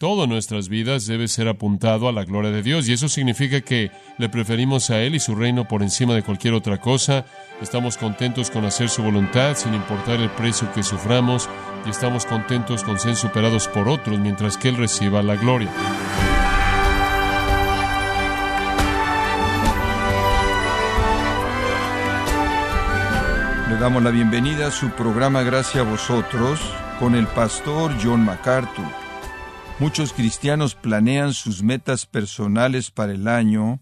Todo nuestras vidas debe ser apuntado a la gloria de Dios y eso significa que le preferimos a Él y su reino por encima de cualquier otra cosa. Estamos contentos con hacer su voluntad sin importar el precio que suframos y estamos contentos con ser superados por otros mientras que Él reciba la gloria. Le damos la bienvenida a su programa Gracias a vosotros con el pastor John MacArthur. Muchos cristianos planean sus metas personales para el año,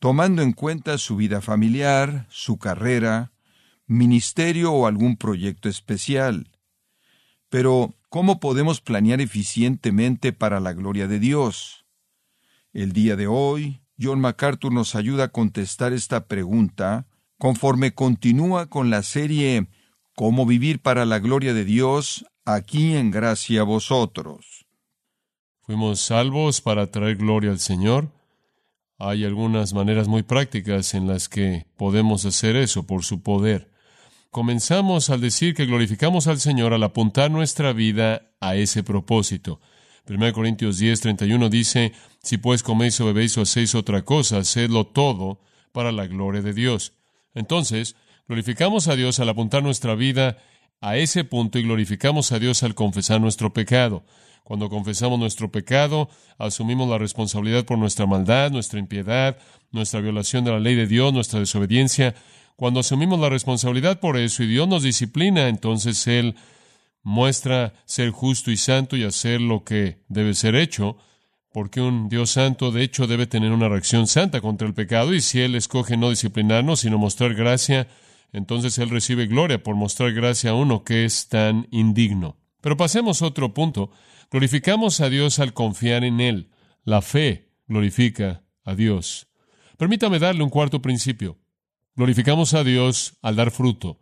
tomando en cuenta su vida familiar, su carrera, ministerio o algún proyecto especial. Pero, ¿cómo podemos planear eficientemente para la gloria de Dios? El día de hoy, John MacArthur nos ayuda a contestar esta pregunta conforme continúa con la serie Cómo vivir para la gloria de Dios aquí en gracia a vosotros. Fuimos salvos para traer gloria al Señor. Hay algunas maneras muy prácticas en las que podemos hacer eso por su poder. Comenzamos al decir que glorificamos al Señor al apuntar nuestra vida a ese propósito. 1 Corintios 10, 31 dice, Si pues coméis o bebéis o hacéis otra cosa, hacedlo todo para la gloria de Dios. Entonces, glorificamos a Dios al apuntar nuestra vida a ese punto y glorificamos a Dios al confesar nuestro pecado. Cuando confesamos nuestro pecado, asumimos la responsabilidad por nuestra maldad, nuestra impiedad, nuestra violación de la ley de Dios, nuestra desobediencia. Cuando asumimos la responsabilidad por eso y Dios nos disciplina, entonces Él muestra ser justo y santo y hacer lo que debe ser hecho, porque un Dios santo de hecho debe tener una reacción santa contra el pecado y si Él escoge no disciplinarnos, sino mostrar gracia, entonces Él recibe gloria por mostrar gracia a uno que es tan indigno. Pero pasemos a otro punto. Glorificamos a Dios al confiar en Él. La fe glorifica a Dios. Permítame darle un cuarto principio. Glorificamos a Dios al dar fruto.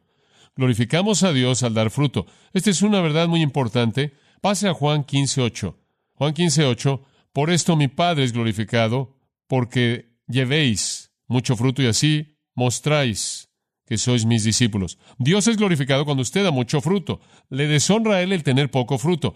Glorificamos a Dios al dar fruto. Esta es una verdad muy importante. Pase a Juan 15.8. Juan 15.8. Por esto mi Padre es glorificado, porque llevéis mucho fruto y así mostráis que sois mis discípulos. Dios es glorificado cuando usted da mucho fruto. Le deshonra a Él el tener poco fruto.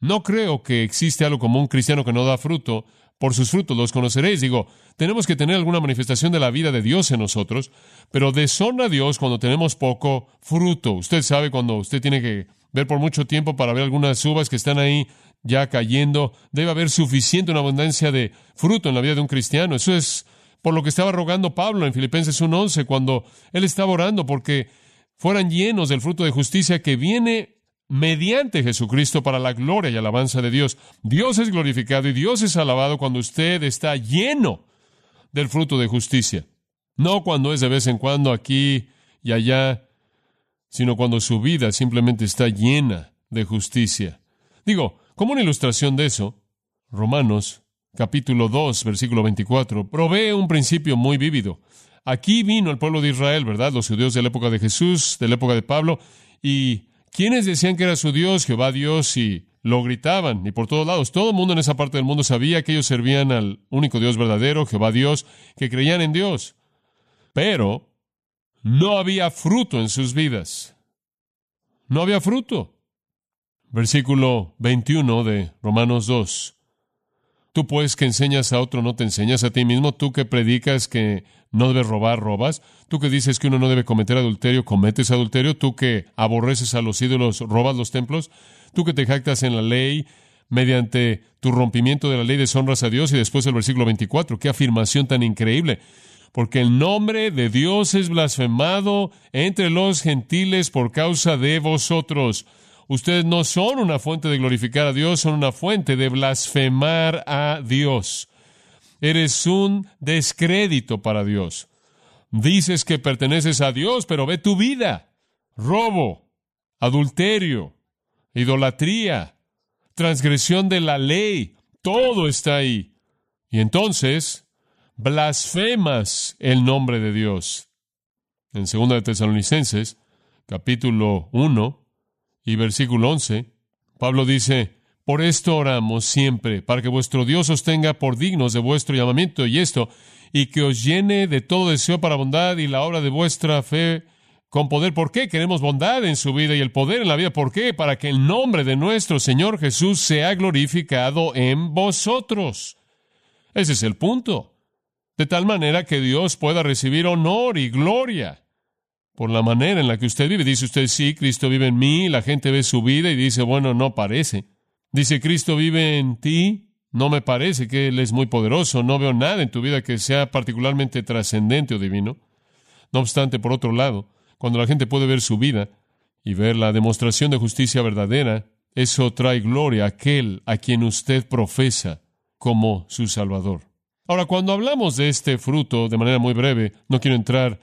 No creo que existe algo como un cristiano que no da fruto. Por sus frutos los conoceréis. Digo, tenemos que tener alguna manifestación de la vida de Dios en nosotros, pero deshonra a Dios cuando tenemos poco fruto. Usted sabe cuando usted tiene que ver por mucho tiempo para ver algunas uvas que están ahí ya cayendo. Debe haber suficiente, una abundancia de fruto en la vida de un cristiano. Eso es por lo que estaba rogando Pablo en Filipenses 1.11 cuando él estaba orando porque fueran llenos del fruto de justicia que viene mediante Jesucristo para la gloria y alabanza de Dios. Dios es glorificado y Dios es alabado cuando usted está lleno del fruto de justicia. No cuando es de vez en cuando aquí y allá, sino cuando su vida simplemente está llena de justicia. Digo, como una ilustración de eso, Romanos capítulo 2, versículo 24, provee un principio muy vívido. Aquí vino el pueblo de Israel, ¿verdad? Los judíos de la época de Jesús, de la época de Pablo, y quienes decían que era su Dios, Jehová Dios, y lo gritaban, y por todos lados. Todo el mundo en esa parte del mundo sabía que ellos servían al único Dios verdadero, Jehová Dios, que creían en Dios. Pero no había fruto en sus vidas. No había fruto. Versículo 21 de Romanos 2. Tú pues que enseñas a otro no te enseñas a ti mismo, tú que predicas que no debes robar, robas, tú que dices que uno no debe cometer adulterio, cometes adulterio, tú que aborreces a los ídolos, robas los templos, tú que te jactas en la ley, mediante tu rompimiento de la ley deshonras a Dios y después el versículo 24, qué afirmación tan increíble. Porque el nombre de Dios es blasfemado entre los gentiles por causa de vosotros. Ustedes no son una fuente de glorificar a Dios, son una fuente de blasfemar a Dios. Eres un descrédito para Dios. Dices que perteneces a Dios, pero ve tu vida. Robo, adulterio, idolatría, transgresión de la ley, todo está ahí. Y entonces blasfemas el nombre de Dios. En 2 de Tesalonicenses, capítulo 1, y versículo 11, Pablo dice, por esto oramos siempre, para que vuestro Dios os tenga por dignos de vuestro llamamiento y esto, y que os llene de todo deseo para bondad y la obra de vuestra fe con poder. ¿Por qué? Queremos bondad en su vida y el poder en la vida. ¿Por qué? Para que el nombre de nuestro Señor Jesús sea glorificado en vosotros. Ese es el punto. De tal manera que Dios pueda recibir honor y gloria por la manera en la que usted vive. Dice usted, sí, Cristo vive en mí, la gente ve su vida y dice, bueno, no parece. Dice, Cristo vive en ti, no me parece que Él es muy poderoso, no veo nada en tu vida que sea particularmente trascendente o divino. No obstante, por otro lado, cuando la gente puede ver su vida y ver la demostración de justicia verdadera, eso trae gloria a aquel a quien usted profesa como su Salvador. Ahora, cuando hablamos de este fruto, de manera muy breve, no quiero entrar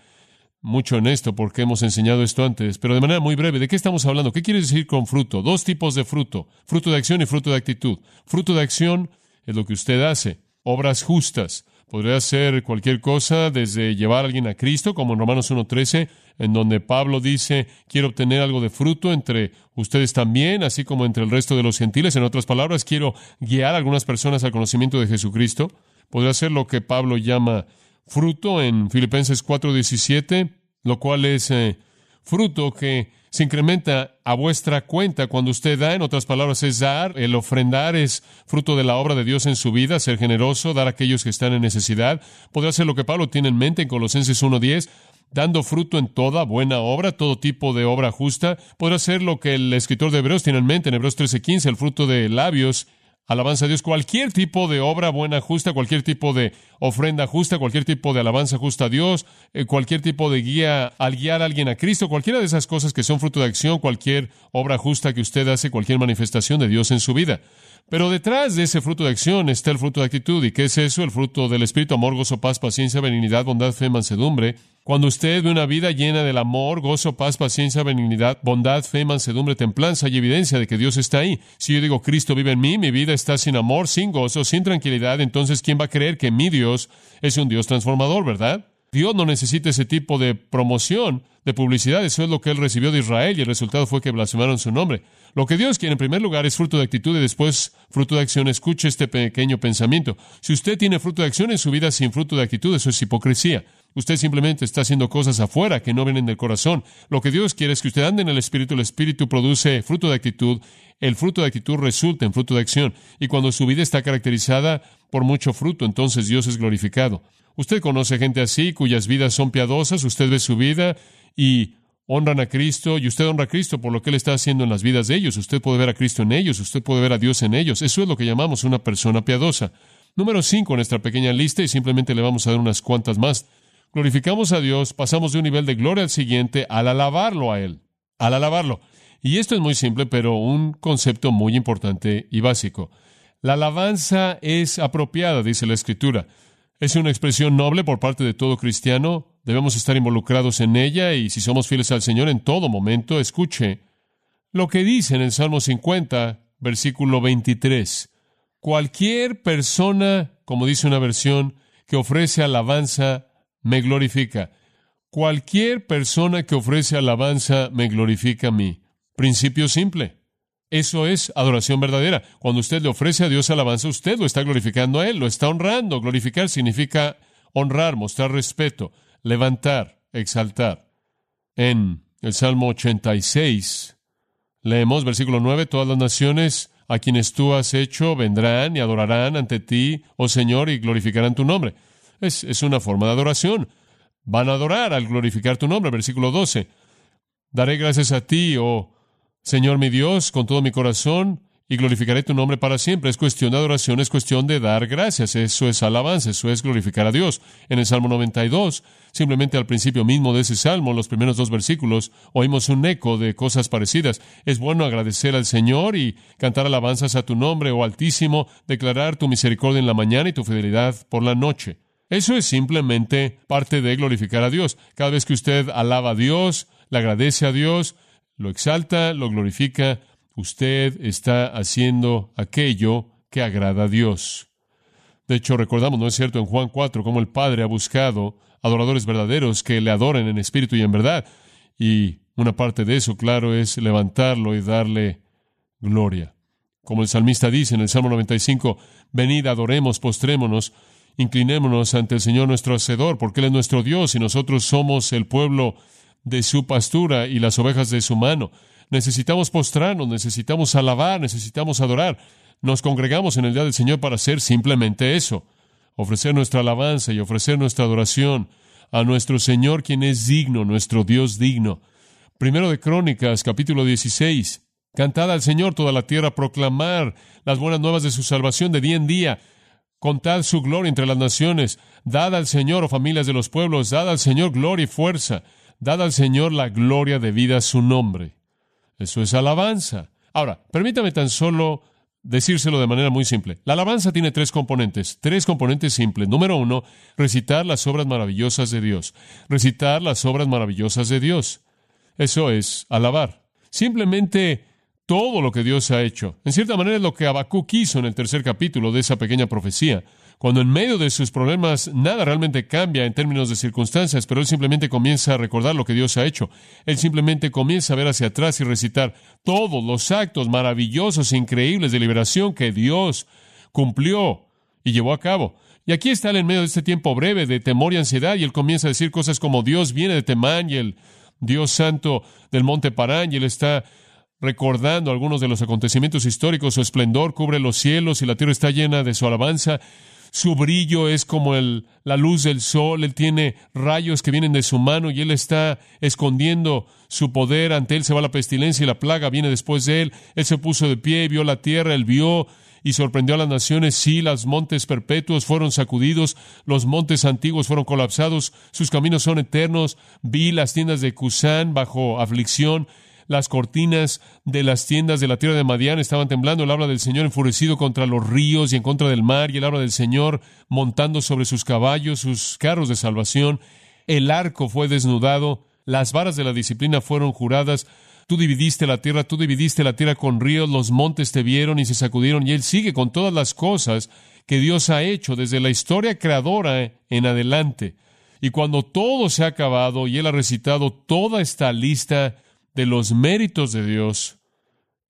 mucho en esto porque hemos enseñado esto antes, pero de manera muy breve, ¿de qué estamos hablando? ¿Qué quiere decir con fruto? Dos tipos de fruto, fruto de acción y fruto de actitud. Fruto de acción es lo que usted hace, obras justas. Podría ser cualquier cosa, desde llevar a alguien a Cristo, como en Romanos 1.13, en donde Pablo dice, quiero obtener algo de fruto entre ustedes también, así como entre el resto de los gentiles. En otras palabras, quiero guiar a algunas personas al conocimiento de Jesucristo. Podría ser lo que Pablo llama fruto en Filipenses 4:17, lo cual es eh, fruto que se incrementa a vuestra cuenta cuando usted da, en otras palabras, es dar, el ofrendar es fruto de la obra de Dios en su vida, ser generoso, dar a aquellos que están en necesidad. Podría ser lo que Pablo tiene en mente en Colosenses 1.10, dando fruto en toda buena obra, todo tipo de obra justa. Podrá ser lo que el escritor de Hebreos tiene en mente en Hebreos 13.15, el fruto de labios alabanza a Dios, cualquier tipo de obra buena, justa, cualquier tipo de ofrenda justa, cualquier tipo de alabanza justa a Dios, eh, cualquier tipo de guía al guiar a alguien a Cristo, cualquiera de esas cosas que son fruto de acción, cualquier obra justa que usted hace, cualquier manifestación de Dios en su vida. Pero detrás de ese fruto de acción está el fruto de actitud. ¿Y qué es eso? El fruto del Espíritu, amor, gozo, paz, paciencia, benignidad, bondad, fe, mansedumbre. Cuando usted ve una vida llena del amor, gozo, paz, paciencia, benignidad, bondad, fe, mansedumbre, templanza, hay evidencia de que Dios está ahí. Si yo digo Cristo vive en mí, mi vida está sin amor, sin gozo, sin tranquilidad, entonces ¿quién va a creer que mi Dios es un Dios transformador, verdad? Dios no necesita ese tipo de promoción, de publicidad. Eso es lo que él recibió de Israel y el resultado fue que blasfemaron su nombre. Lo que Dios quiere en primer lugar es fruto de actitud y después fruto de acción. Escuche este pequeño pensamiento. Si usted tiene fruto de acción en su vida sin fruto de actitud, eso es hipocresía. Usted simplemente está haciendo cosas afuera que no vienen del corazón. Lo que Dios quiere es que usted ande en el Espíritu. El Espíritu produce fruto de actitud. El fruto de actitud resulta en fruto de acción. Y cuando su vida está caracterizada por mucho fruto, entonces Dios es glorificado. Usted conoce gente así, cuyas vidas son piadosas, usted ve su vida y honran a Cristo y usted honra a Cristo por lo que Él está haciendo en las vidas de ellos. Usted puede ver a Cristo en ellos, usted puede ver a Dios en ellos. Eso es lo que llamamos una persona piadosa. Número cinco en nuestra pequeña lista y simplemente le vamos a dar unas cuantas más. Glorificamos a Dios, pasamos de un nivel de gloria al siguiente al alabarlo a Él, al alabarlo. Y esto es muy simple, pero un concepto muy importante y básico. La alabanza es apropiada, dice la Escritura. Es una expresión noble por parte de todo cristiano. Debemos estar involucrados en ella y si somos fieles al Señor en todo momento, escuche lo que dice en el Salmo 50, versículo 23. Cualquier persona, como dice una versión, que ofrece alabanza, me glorifica. Cualquier persona que ofrece alabanza, me glorifica a mí. Principio simple. Eso es adoración verdadera. Cuando usted le ofrece a Dios alabanza, usted lo está glorificando a Él, lo está honrando. Glorificar significa honrar, mostrar respeto, levantar, exaltar. En el Salmo 86 leemos versículo 9, todas las naciones a quienes tú has hecho vendrán y adorarán ante ti, oh Señor, y glorificarán tu nombre. Es, es una forma de adoración. Van a adorar al glorificar tu nombre. Versículo 12. Daré gracias a ti, oh Señor mi Dios, con todo mi corazón, y glorificaré tu nombre para siempre. Es cuestión de adoración, es cuestión de dar gracias. Eso es alabanza, eso es glorificar a Dios. En el Salmo 92, simplemente al principio mismo de ese Salmo, los primeros dos versículos, oímos un eco de cosas parecidas. Es bueno agradecer al Señor y cantar alabanzas a tu nombre, oh Altísimo, declarar tu misericordia en la mañana y tu fidelidad por la noche. Eso es simplemente parte de glorificar a Dios. Cada vez que usted alaba a Dios, le agradece a Dios, lo exalta, lo glorifica, usted está haciendo aquello que agrada a Dios. De hecho, recordamos, ¿no es cierto?, en Juan 4, cómo el Padre ha buscado adoradores verdaderos que le adoren en espíritu y en verdad. Y una parte de eso, claro, es levantarlo y darle gloria. Como el salmista dice en el Salmo 95, venid, adoremos, postrémonos, inclinémonos ante el Señor nuestro Hacedor, porque Él es nuestro Dios y nosotros somos el pueblo de su pastura y las ovejas de su mano. Necesitamos postrarnos, necesitamos alabar, necesitamos adorar. Nos congregamos en el día del Señor para hacer simplemente eso, ofrecer nuestra alabanza y ofrecer nuestra adoración a nuestro Señor, quien es digno, nuestro Dios digno. Primero de Crónicas, capítulo 16. Cantad al Señor toda la tierra, proclamar las buenas nuevas de su salvación de día en día. Contad su gloria entre las naciones. Dad al Señor, oh familias de los pueblos, dad al Señor gloria y fuerza. Dad al Señor la gloria debida a su nombre. Eso es alabanza. Ahora, permítame tan solo decírselo de manera muy simple. La alabanza tiene tres componentes, tres componentes simples. Número uno, recitar las obras maravillosas de Dios. Recitar las obras maravillosas de Dios. Eso es alabar. Simplemente todo lo que Dios ha hecho. En cierta manera es lo que Habacuc hizo en el tercer capítulo de esa pequeña profecía. Cuando en medio de sus problemas nada realmente cambia en términos de circunstancias, pero él simplemente comienza a recordar lo que Dios ha hecho. Él simplemente comienza a ver hacia atrás y recitar todos los actos maravillosos e increíbles de liberación que Dios cumplió y llevó a cabo. Y aquí está él en medio de este tiempo breve de temor y ansiedad, y él comienza a decir cosas como Dios viene de Temán y el Dios santo del monte Parán, y él está recordando algunos de los acontecimientos históricos, su esplendor cubre los cielos y la tierra está llena de su alabanza. Su brillo es como el, la luz del sol, él tiene rayos que vienen de su mano y él está escondiendo su poder, ante él se va la pestilencia y la plaga viene después de él, él se puso de pie y vio la tierra, él vio y sorprendió a las naciones. Sí, los montes perpetuos fueron sacudidos, los montes antiguos fueron colapsados, sus caminos son eternos. Vi las tiendas de Cusán bajo aflicción, las cortinas de las tiendas de la tierra de Madián estaban temblando. El habla del Señor enfurecido contra los ríos y en contra del mar. Y el habla del Señor montando sobre sus caballos, sus carros de salvación. El arco fue desnudado. Las varas de la disciplina fueron juradas. Tú dividiste la tierra, tú dividiste la tierra con ríos, los montes te vieron y se sacudieron. Y Él sigue con todas las cosas que Dios ha hecho desde la historia creadora en adelante. Y cuando todo se ha acabado y Él ha recitado toda esta lista, de los méritos de Dios,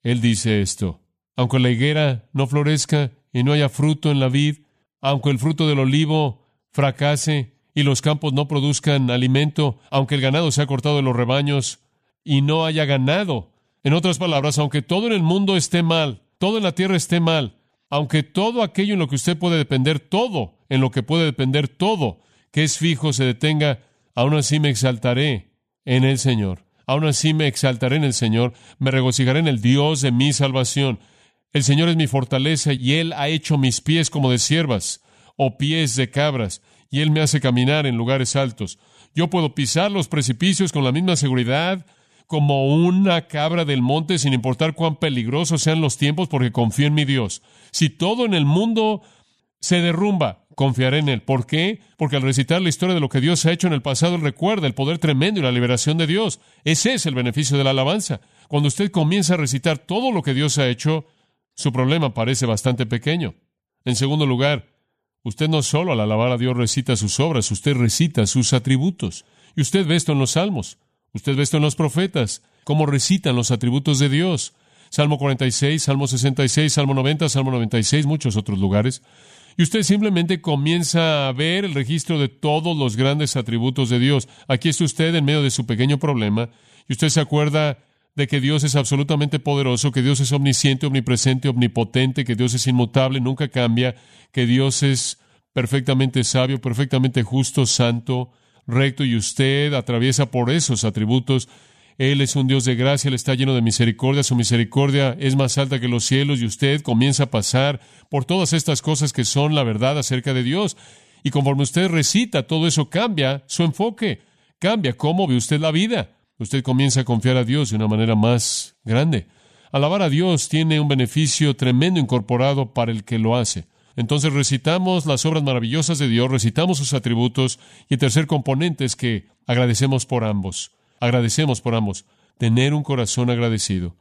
Él dice esto, aunque la higuera no florezca y no haya fruto en la vid, aunque el fruto del olivo fracase y los campos no produzcan alimento, aunque el ganado sea cortado de los rebaños y no haya ganado. En otras palabras, aunque todo en el mundo esté mal, todo en la tierra esté mal, aunque todo aquello en lo que usted puede depender, todo en lo que puede depender, todo que es fijo se detenga, aún así me exaltaré en el Señor. Aún así me exaltaré en el Señor, me regocijaré en el Dios de mi salvación. El Señor es mi fortaleza y Él ha hecho mis pies como de siervas o pies de cabras, y Él me hace caminar en lugares altos. Yo puedo pisar los precipicios con la misma seguridad como una cabra del monte, sin importar cuán peligrosos sean los tiempos, porque confío en mi Dios. Si todo en el mundo se derrumba, confiaré en Él. ¿Por qué? Porque al recitar la historia de lo que Dios ha hecho en el pasado, Él recuerda el poder tremendo y la liberación de Dios. Ese es el beneficio de la alabanza. Cuando usted comienza a recitar todo lo que Dios ha hecho, su problema parece bastante pequeño. En segundo lugar, usted no solo al alabar a Dios recita sus obras, usted recita sus atributos. Y usted ve esto en los salmos, usted ve esto en los profetas, cómo recitan los atributos de Dios. Salmo 46, Salmo 66, Salmo 90, Salmo 96, muchos otros lugares. Y usted simplemente comienza a ver el registro de todos los grandes atributos de Dios. Aquí está usted en medio de su pequeño problema y usted se acuerda de que Dios es absolutamente poderoso, que Dios es omnisciente, omnipresente, omnipotente, que Dios es inmutable, nunca cambia, que Dios es perfectamente sabio, perfectamente justo, santo, recto, y usted atraviesa por esos atributos él es un Dios de gracia, Él está lleno de misericordia, su misericordia es más alta que los cielos y usted comienza a pasar por todas estas cosas que son la verdad acerca de Dios. Y conforme usted recita, todo eso cambia su enfoque, cambia cómo ve usted la vida. Usted comienza a confiar a Dios de una manera más grande. Alabar a Dios tiene un beneficio tremendo incorporado para el que lo hace. Entonces recitamos las obras maravillosas de Dios, recitamos sus atributos y el tercer componente es que agradecemos por ambos. Agradecemos por ambos. Tener un corazón agradecido.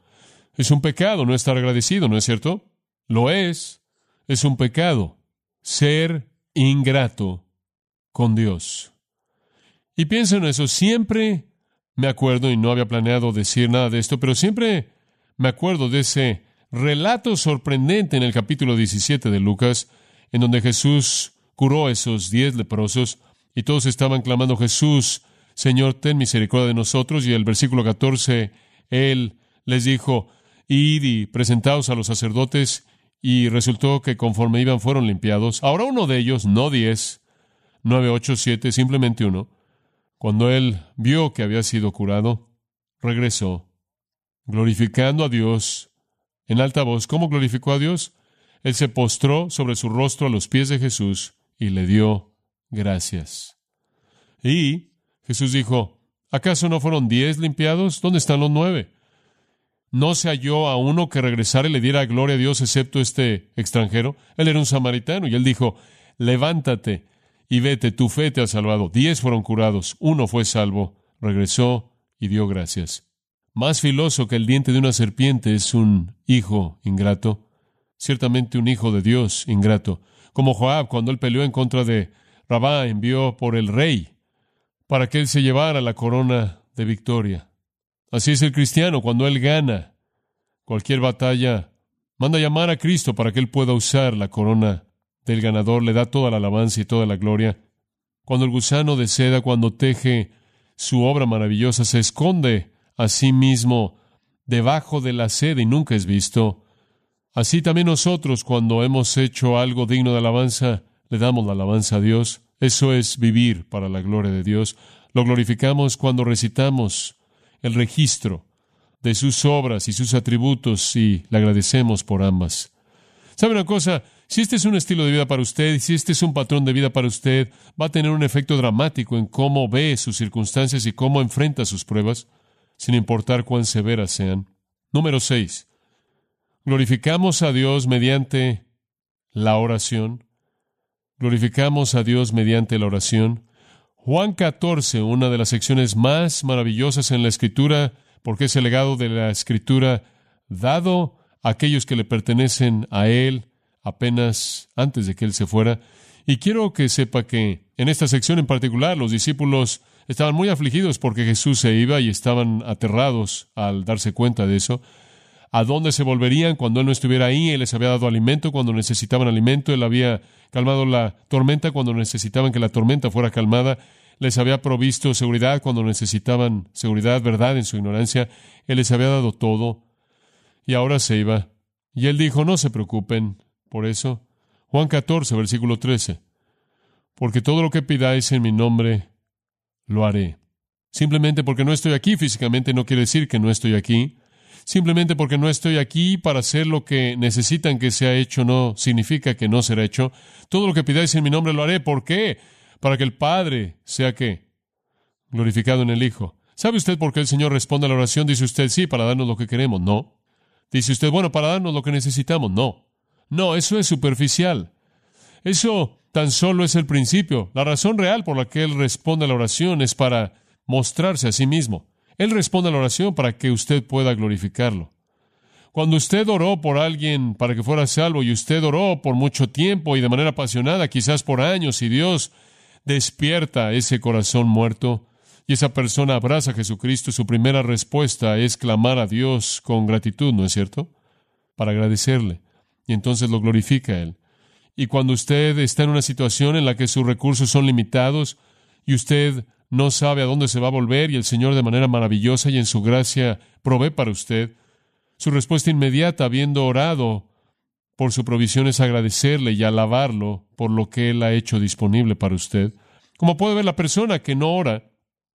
Es un pecado no estar agradecido, ¿no es cierto? Lo es. Es un pecado ser ingrato con Dios. Y pienso en eso. Siempre me acuerdo, y no había planeado decir nada de esto, pero siempre me acuerdo de ese relato sorprendente en el capítulo 17 de Lucas, en donde Jesús curó a esos diez leprosos y todos estaban clamando, Jesús, Señor, ten misericordia de nosotros. Y el versículo 14, Él les dijo, id y presentaos a los sacerdotes, y resultó que conforme iban fueron limpiados. Ahora uno de ellos, no diez, nueve, ocho, siete, simplemente uno, cuando él vio que había sido curado, regresó, glorificando a Dios en alta voz. ¿Cómo glorificó a Dios? Él se postró sobre su rostro a los pies de Jesús y le dio gracias. Y Jesús dijo, ¿acaso no fueron diez limpiados? ¿Dónde están los nueve? No se halló a uno que regresara y le diera gloria a Dios excepto este extranjero. Él era un samaritano y él dijo, levántate y vete, tu fe te ha salvado. Diez fueron curados, uno fue salvo, regresó y dio gracias. Más filoso que el diente de una serpiente es un hijo ingrato ciertamente un hijo de Dios ingrato, como Joab cuando él peleó en contra de Rabá, envió por el rey para que él se llevara la corona de victoria. Así es el cristiano, cuando él gana cualquier batalla, manda llamar a Cristo para que él pueda usar la corona del ganador, le da toda la alabanza y toda la gloria. Cuando el gusano de seda, cuando teje su obra maravillosa, se esconde a sí mismo debajo de la seda y nunca es visto, Así también nosotros, cuando hemos hecho algo digno de alabanza, le damos la alabanza a Dios. Eso es vivir para la gloria de Dios. Lo glorificamos cuando recitamos el registro de sus obras y sus atributos y le agradecemos por ambas. ¿Sabe una cosa? Si este es un estilo de vida para usted, si este es un patrón de vida para usted, va a tener un efecto dramático en cómo ve sus circunstancias y cómo enfrenta sus pruebas, sin importar cuán severas sean. Número 6. Glorificamos a Dios mediante la oración. Glorificamos a Dios mediante la oración. Juan 14, una de las secciones más maravillosas en la Escritura, porque es el legado de la Escritura dado a aquellos que le pertenecen a Él apenas antes de que Él se fuera. Y quiero que sepa que en esta sección en particular los discípulos estaban muy afligidos porque Jesús se iba y estaban aterrados al darse cuenta de eso a dónde se volverían cuando Él no estuviera ahí. Él les había dado alimento cuando necesitaban alimento. Él había calmado la tormenta cuando necesitaban que la tormenta fuera calmada. Les había provisto seguridad cuando necesitaban seguridad, verdad, en su ignorancia. Él les había dado todo. Y ahora se iba. Y Él dijo, no se preocupen por eso. Juan 14, versículo 13. Porque todo lo que pidáis en mi nombre, lo haré. Simplemente porque no estoy aquí físicamente no quiere decir que no estoy aquí. Simplemente porque no estoy aquí para hacer lo que necesitan que sea hecho no significa que no será hecho. Todo lo que pidáis en mi nombre lo haré. ¿Por qué? Para que el Padre sea que glorificado en el Hijo. ¿Sabe usted por qué el Señor responde a la oración? Dice usted, sí, para darnos lo que queremos. No. Dice usted, bueno, para darnos lo que necesitamos. No. No, eso es superficial. Eso tan solo es el principio. La razón real por la que Él responde a la oración es para mostrarse a sí mismo. Él responde a la oración para que usted pueda glorificarlo. Cuando usted oró por alguien para que fuera salvo y usted oró por mucho tiempo y de manera apasionada, quizás por años, y Dios despierta ese corazón muerto y esa persona abraza a Jesucristo, su primera respuesta es clamar a Dios con gratitud, ¿no es cierto? Para agradecerle. Y entonces lo glorifica a Él. Y cuando usted está en una situación en la que sus recursos son limitados y usted no sabe a dónde se va a volver y el Señor de manera maravillosa y en su gracia provee para usted. Su respuesta inmediata, habiendo orado por su provisión, es agradecerle y alabarlo por lo que Él ha hecho disponible para usted. Como puede ver, la persona que no ora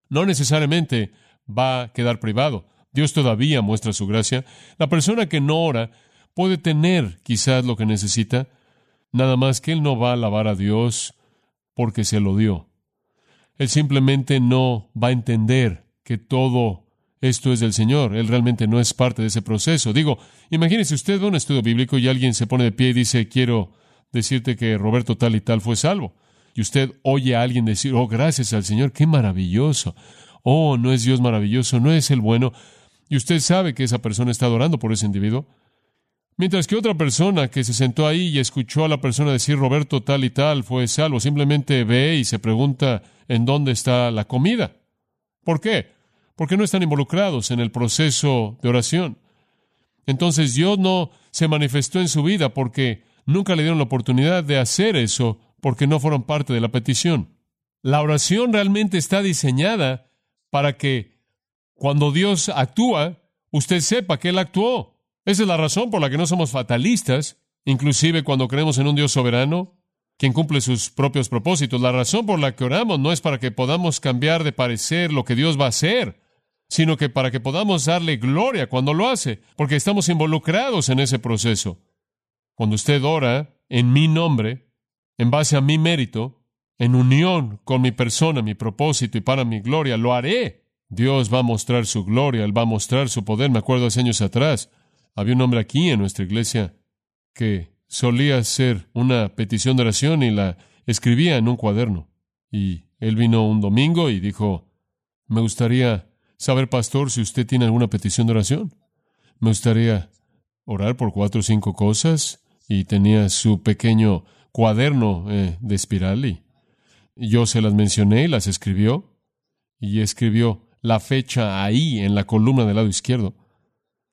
no necesariamente va a quedar privado. Dios todavía muestra su gracia. La persona que no ora puede tener quizás lo que necesita, nada más que Él no va a alabar a Dios porque se lo dio. Él simplemente no va a entender que todo esto es del Señor. Él realmente no es parte de ese proceso. Digo, imagínese usted ve un estudio bíblico y alguien se pone de pie y dice, quiero decirte que Roberto tal y tal fue salvo. Y usted oye a alguien decir, oh, gracias al Señor, qué maravilloso. Oh, no es Dios maravilloso, no es el bueno. Y usted sabe que esa persona está adorando por ese individuo. Mientras que otra persona que se sentó ahí y escuchó a la persona decir Roberto tal y tal fue salvo, simplemente ve y se pregunta en dónde está la comida. ¿Por qué? Porque no están involucrados en el proceso de oración. Entonces Dios no se manifestó en su vida porque nunca le dieron la oportunidad de hacer eso porque no fueron parte de la petición. La oración realmente está diseñada para que cuando Dios actúa, usted sepa que Él actuó. Esa es la razón por la que no somos fatalistas, inclusive cuando creemos en un Dios soberano, quien cumple sus propios propósitos. La razón por la que oramos no es para que podamos cambiar de parecer lo que Dios va a hacer, sino que para que podamos darle gloria cuando lo hace, porque estamos involucrados en ese proceso. Cuando usted ora en mi nombre, en base a mi mérito, en unión con mi persona, mi propósito y para mi gloria, lo haré. Dios va a mostrar su gloria, Él va a mostrar su poder. Me acuerdo hace años atrás, había un hombre aquí en nuestra iglesia que solía hacer una petición de oración y la escribía en un cuaderno. Y él vino un domingo y dijo, me gustaría saber, pastor, si usted tiene alguna petición de oración. Me gustaría orar por cuatro o cinco cosas y tenía su pequeño cuaderno eh, de espiral y yo se las mencioné y las escribió y escribió la fecha ahí en la columna del lado izquierdo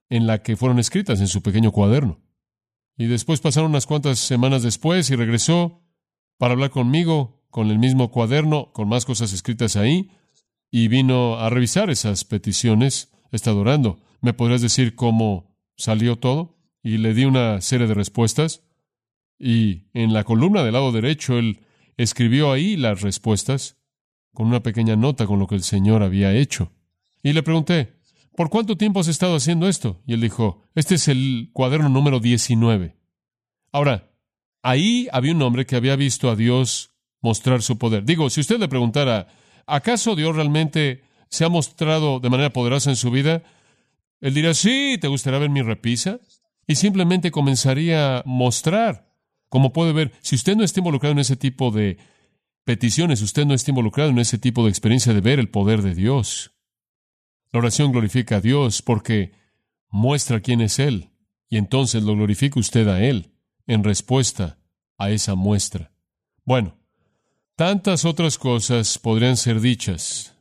en la que fueron escritas en su pequeño cuaderno. Y después pasaron unas cuantas semanas después y regresó para hablar conmigo con el mismo cuaderno, con más cosas escritas ahí, y vino a revisar esas peticiones. Está orando. ¿Me podrías decir cómo salió todo? Y le di una serie de respuestas. Y en la columna del lado derecho él escribió ahí las respuestas con una pequeña nota con lo que el Señor había hecho. Y le pregunté, ¿por cuánto tiempo has estado haciendo esto? Y él dijo, este es el cuaderno número 19. Ahora, ahí había un hombre que había visto a Dios mostrar su poder. Digo, si usted le preguntara, ¿acaso Dios realmente se ha mostrado de manera poderosa en su vida? Él diría, sí, ¿te gustaría ver mi repisa? Y simplemente comenzaría a mostrar. Como puede ver, si usted no está involucrado en ese tipo de peticiones, usted no está involucrado en ese tipo de experiencia de ver el poder de Dios. La oración glorifica a Dios porque muestra quién es Él, y entonces lo glorifica usted a Él en respuesta a esa muestra. Bueno, tantas otras cosas podrían ser dichas.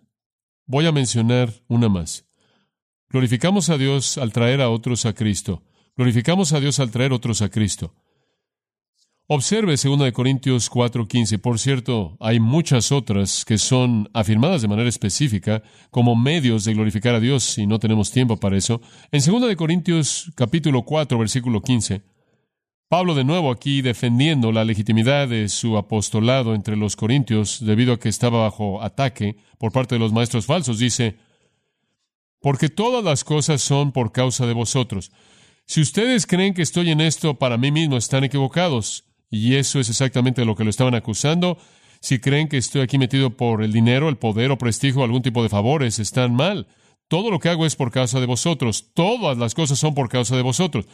Voy a mencionar una más. Glorificamos a Dios al traer a otros a Cristo. Glorificamos a Dios al traer otros a Cristo. Observe 2 Corintios 4:15. Por cierto, hay muchas otras que son afirmadas de manera específica como medios de glorificar a Dios y no tenemos tiempo para eso. En 2 Corintios capítulo 4 versículo 15, Pablo de nuevo aquí defendiendo la legitimidad de su apostolado entre los corintios debido a que estaba bajo ataque por parte de los maestros falsos, dice, porque todas las cosas son por causa de vosotros. Si ustedes creen que estoy en esto para mí mismo, están equivocados. Y eso es exactamente lo que lo estaban acusando. Si creen que estoy aquí metido por el dinero, el poder o prestigio o algún tipo de favores, están mal. Todo lo que hago es por causa de vosotros. Todas las cosas son por causa de vosotros.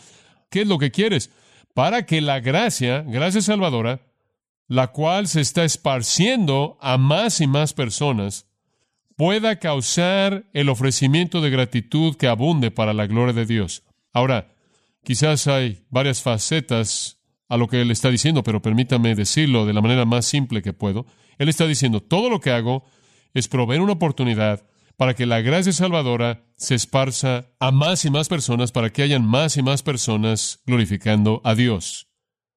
¿Qué es lo que quieres? Para que la gracia, gracia salvadora, la cual se está esparciendo a más y más personas, pueda causar el ofrecimiento de gratitud que abunde para la gloria de Dios. Ahora, quizás hay varias facetas a lo que él está diciendo, pero permítame decirlo de la manera más simple que puedo. Él está diciendo, todo lo que hago es proveer una oportunidad para que la gracia salvadora se esparza a más y más personas, para que hayan más y más personas glorificando a Dios.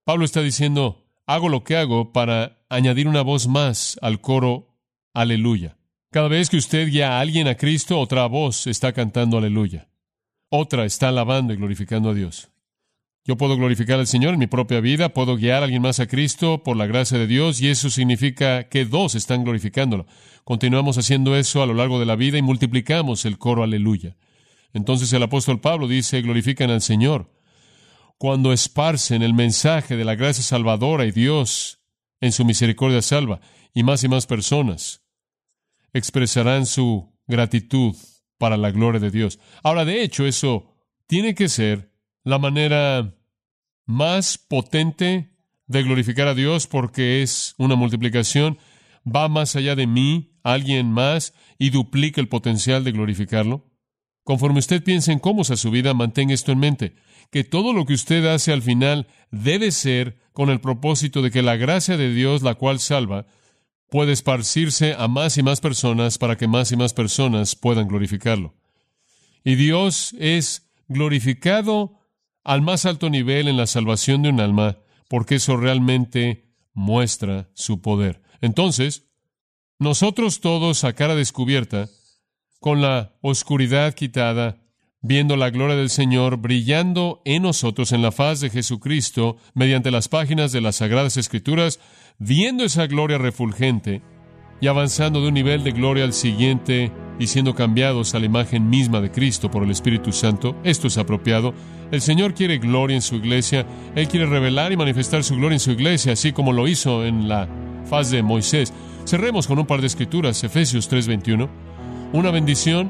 Pablo está diciendo, hago lo que hago para añadir una voz más al coro aleluya. Cada vez que usted guía a alguien a Cristo, otra voz está cantando aleluya. Otra está alabando y glorificando a Dios. Yo puedo glorificar al Señor en mi propia vida, puedo guiar a alguien más a Cristo por la gracia de Dios y eso significa que dos están glorificándolo. Continuamos haciendo eso a lo largo de la vida y multiplicamos el coro aleluya. Entonces el apóstol Pablo dice, glorifican al Señor. Cuando esparcen el mensaje de la gracia salvadora y Dios en su misericordia salva, y más y más personas expresarán su gratitud para la gloria de Dios. Ahora, de hecho, eso tiene que ser la manera más potente de glorificar a Dios porque es una multiplicación, va más allá de mí, alguien más, y duplica el potencial de glorificarlo. Conforme usted piense en cómo es su vida, mantenga esto en mente, que todo lo que usted hace al final debe ser con el propósito de que la gracia de Dios, la cual salva, pueda esparcirse a más y más personas para que más y más personas puedan glorificarlo. Y Dios es glorificado al más alto nivel en la salvación de un alma, porque eso realmente muestra su poder. Entonces, nosotros todos a cara descubierta con la oscuridad quitada, viendo la gloria del Señor brillando en nosotros en la faz de Jesucristo mediante las páginas de las Sagradas Escrituras, viendo esa gloria refulgente y avanzando de un nivel de gloria al siguiente y siendo cambiados a la imagen misma de Cristo por el Espíritu Santo. Esto es apropiado. El Señor quiere gloria en su iglesia. Él quiere revelar y manifestar su gloria en su iglesia, así como lo hizo en la faz de Moisés. Cerremos con un par de escrituras, Efesios 3:21. Una bendición,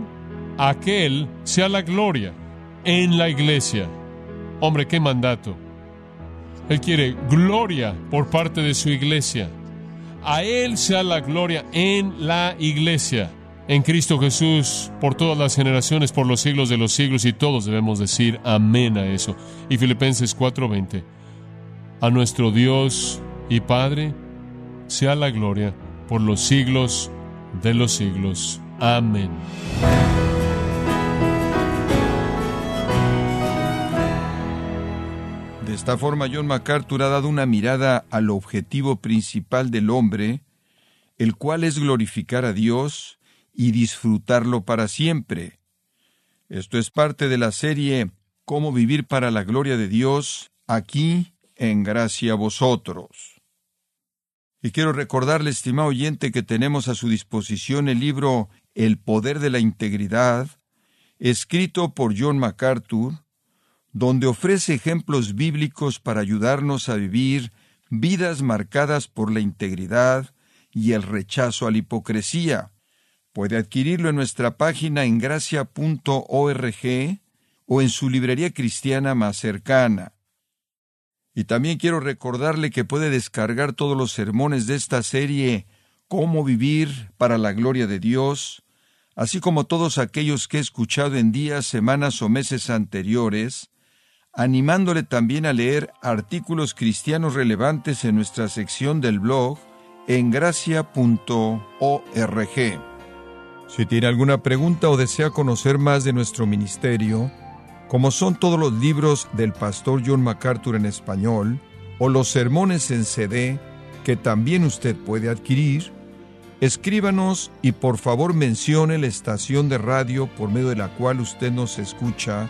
aquel sea la gloria en la iglesia. Hombre, qué mandato. Él quiere gloria por parte de su iglesia. A Él sea la gloria en la iglesia, en Cristo Jesús, por todas las generaciones, por los siglos de los siglos, y todos debemos decir amén a eso. Y Filipenses 4:20, a nuestro Dios y Padre sea la gloria por los siglos de los siglos. Amén. De esta forma, John MacArthur ha dado una mirada al objetivo principal del hombre, el cual es glorificar a Dios y disfrutarlo para siempre. Esto es parte de la serie Cómo vivir para la gloria de Dios, aquí en gracia a vosotros. Y quiero recordarle, estimado oyente, que tenemos a su disposición el libro El poder de la integridad, escrito por John MacArthur, donde ofrece ejemplos bíblicos para ayudarnos a vivir vidas marcadas por la integridad y el rechazo a la hipocresía. Puede adquirirlo en nuestra página en gracia.org o en su librería cristiana más cercana. Y también quiero recordarle que puede descargar todos los sermones de esta serie Cómo vivir para la gloria de Dios, así como todos aquellos que he escuchado en días, semanas o meses anteriores, animándole también a leer artículos cristianos relevantes en nuestra sección del blog en gracia.org. Si tiene alguna pregunta o desea conocer más de nuestro ministerio, como son todos los libros del pastor John MacArthur en español o los sermones en CD que también usted puede adquirir, escríbanos y por favor mencione la estación de radio por medio de la cual usted nos escucha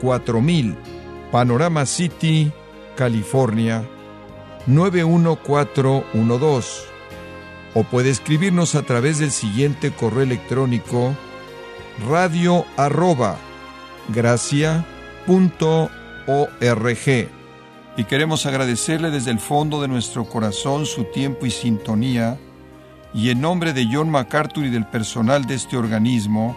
4000, Panorama City, California 91412. O puede escribirnos a través del siguiente correo electrónico radio arroba gracia punto org. Y queremos agradecerle desde el fondo de nuestro corazón su tiempo y sintonía, y en nombre de John MacArthur y del personal de este organismo,